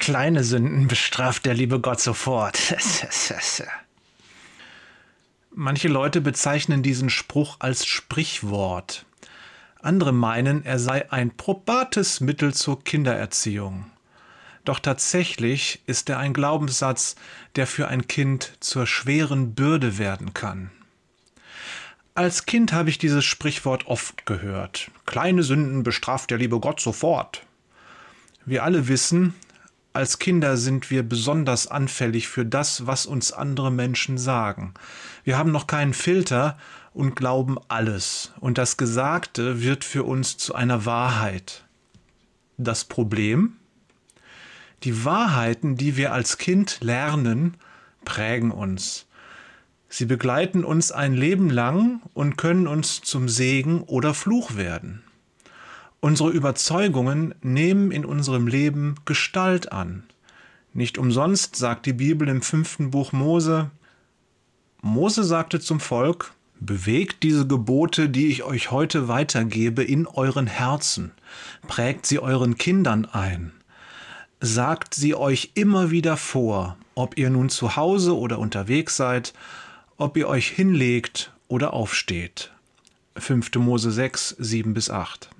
Kleine Sünden bestraft der liebe Gott sofort. Manche Leute bezeichnen diesen Spruch als Sprichwort. Andere meinen, er sei ein probates Mittel zur Kindererziehung. Doch tatsächlich ist er ein Glaubenssatz, der für ein Kind zur schweren Bürde werden kann. Als Kind habe ich dieses Sprichwort oft gehört. Kleine Sünden bestraft der liebe Gott sofort. Wir alle wissen, als Kinder sind wir besonders anfällig für das, was uns andere Menschen sagen. Wir haben noch keinen Filter und glauben alles. Und das Gesagte wird für uns zu einer Wahrheit. Das Problem? Die Wahrheiten, die wir als Kind lernen, prägen uns. Sie begleiten uns ein Leben lang und können uns zum Segen oder Fluch werden. Unsere Überzeugungen nehmen in unserem Leben Gestalt an. Nicht umsonst sagt die Bibel im fünften Buch Mose, Mose sagte zum Volk, Bewegt diese Gebote, die ich euch heute weitergebe, in euren Herzen, prägt sie euren Kindern ein, sagt sie euch immer wieder vor, ob ihr nun zu Hause oder unterwegs seid, ob ihr euch hinlegt oder aufsteht. 5. Mose 6, 7 bis 8.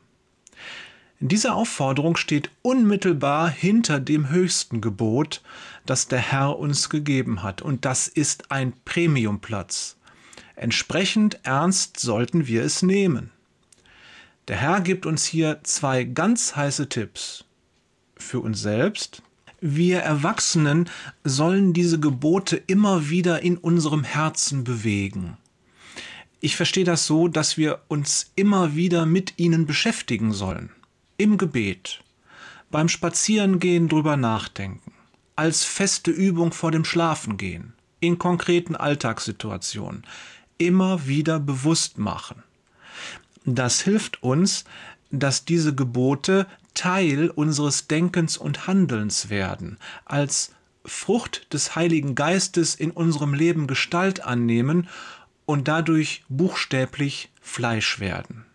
Diese Aufforderung steht unmittelbar hinter dem höchsten Gebot, das der Herr uns gegeben hat, und das ist ein Premiumplatz. Entsprechend ernst sollten wir es nehmen. Der Herr gibt uns hier zwei ganz heiße Tipps. Für uns selbst. Wir Erwachsenen sollen diese Gebote immer wieder in unserem Herzen bewegen. Ich verstehe das so, dass wir uns immer wieder mit ihnen beschäftigen sollen im Gebet, beim Spazierengehen drüber nachdenken, als feste Übung vor dem Schlafengehen, in konkreten Alltagssituationen, immer wieder bewusst machen. Das hilft uns, dass diese Gebote Teil unseres Denkens und Handelns werden, als Frucht des Heiligen Geistes in unserem Leben Gestalt annehmen und dadurch buchstäblich Fleisch werden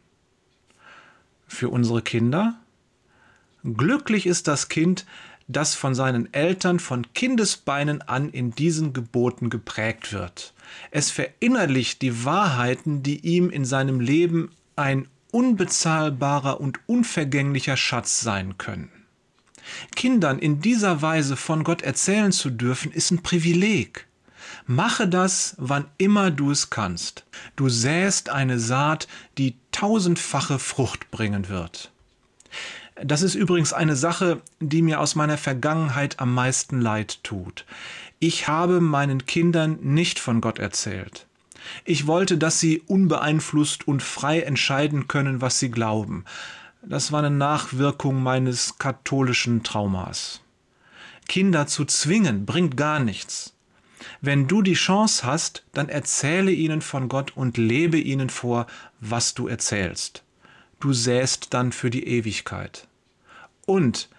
für unsere Kinder. Glücklich ist das Kind, das von seinen Eltern von Kindesbeinen an in diesen Geboten geprägt wird. Es verinnerlicht die Wahrheiten, die ihm in seinem Leben ein unbezahlbarer und unvergänglicher Schatz sein können. Kindern in dieser Weise von Gott erzählen zu dürfen, ist ein Privileg. Mache das, wann immer du es kannst. Du säst eine Saat, die tausendfache Frucht bringen wird. Das ist übrigens eine Sache, die mir aus meiner Vergangenheit am meisten leid tut. Ich habe meinen Kindern nicht von Gott erzählt. Ich wollte, dass sie unbeeinflusst und frei entscheiden können, was sie glauben. Das war eine Nachwirkung meines katholischen Traumas. Kinder zu zwingen bringt gar nichts. Wenn du die Chance hast, dann erzähle ihnen von Gott und lebe ihnen vor, was du erzählst. Du säst dann für die Ewigkeit. Und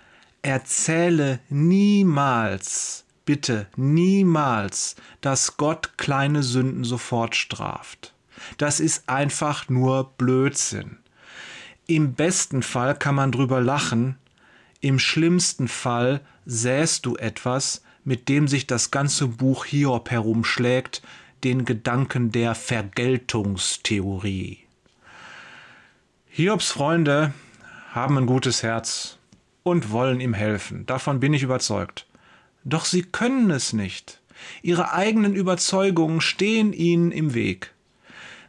erzähle niemals, bitte niemals, dass Gott kleine Sünden sofort straft. Das ist einfach nur Blödsinn. Im besten Fall kann man drüber lachen, im schlimmsten Fall säst du etwas, mit dem sich das ganze Buch Hiob herumschlägt, den Gedanken der Vergeltungstheorie. Hiobs Freunde haben ein gutes Herz und wollen ihm helfen, davon bin ich überzeugt. Doch sie können es nicht. Ihre eigenen Überzeugungen stehen ihnen im Weg.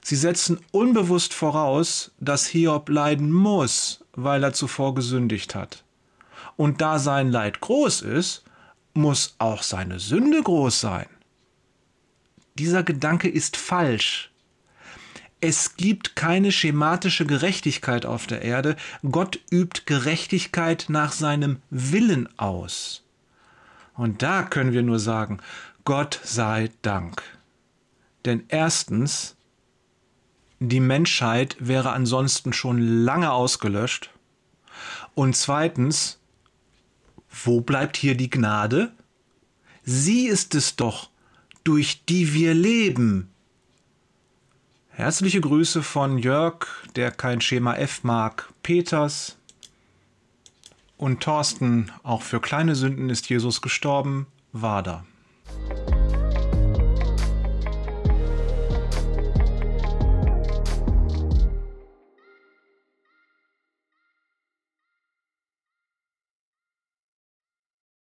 Sie setzen unbewusst voraus, dass Hiob leiden muss, weil er zuvor gesündigt hat. Und da sein Leid groß ist, muss auch seine Sünde groß sein. Dieser Gedanke ist falsch. Es gibt keine schematische Gerechtigkeit auf der Erde. Gott übt Gerechtigkeit nach seinem Willen aus. Und da können wir nur sagen, Gott sei Dank. Denn erstens, die Menschheit wäre ansonsten schon lange ausgelöscht. Und zweitens, wo bleibt hier die Gnade? Sie ist es doch, durch die wir leben. Herzliche Grüße von Jörg, der kein Schema F mag, Peters Und Thorsten, auch für kleine Sünden ist Jesus gestorben, da.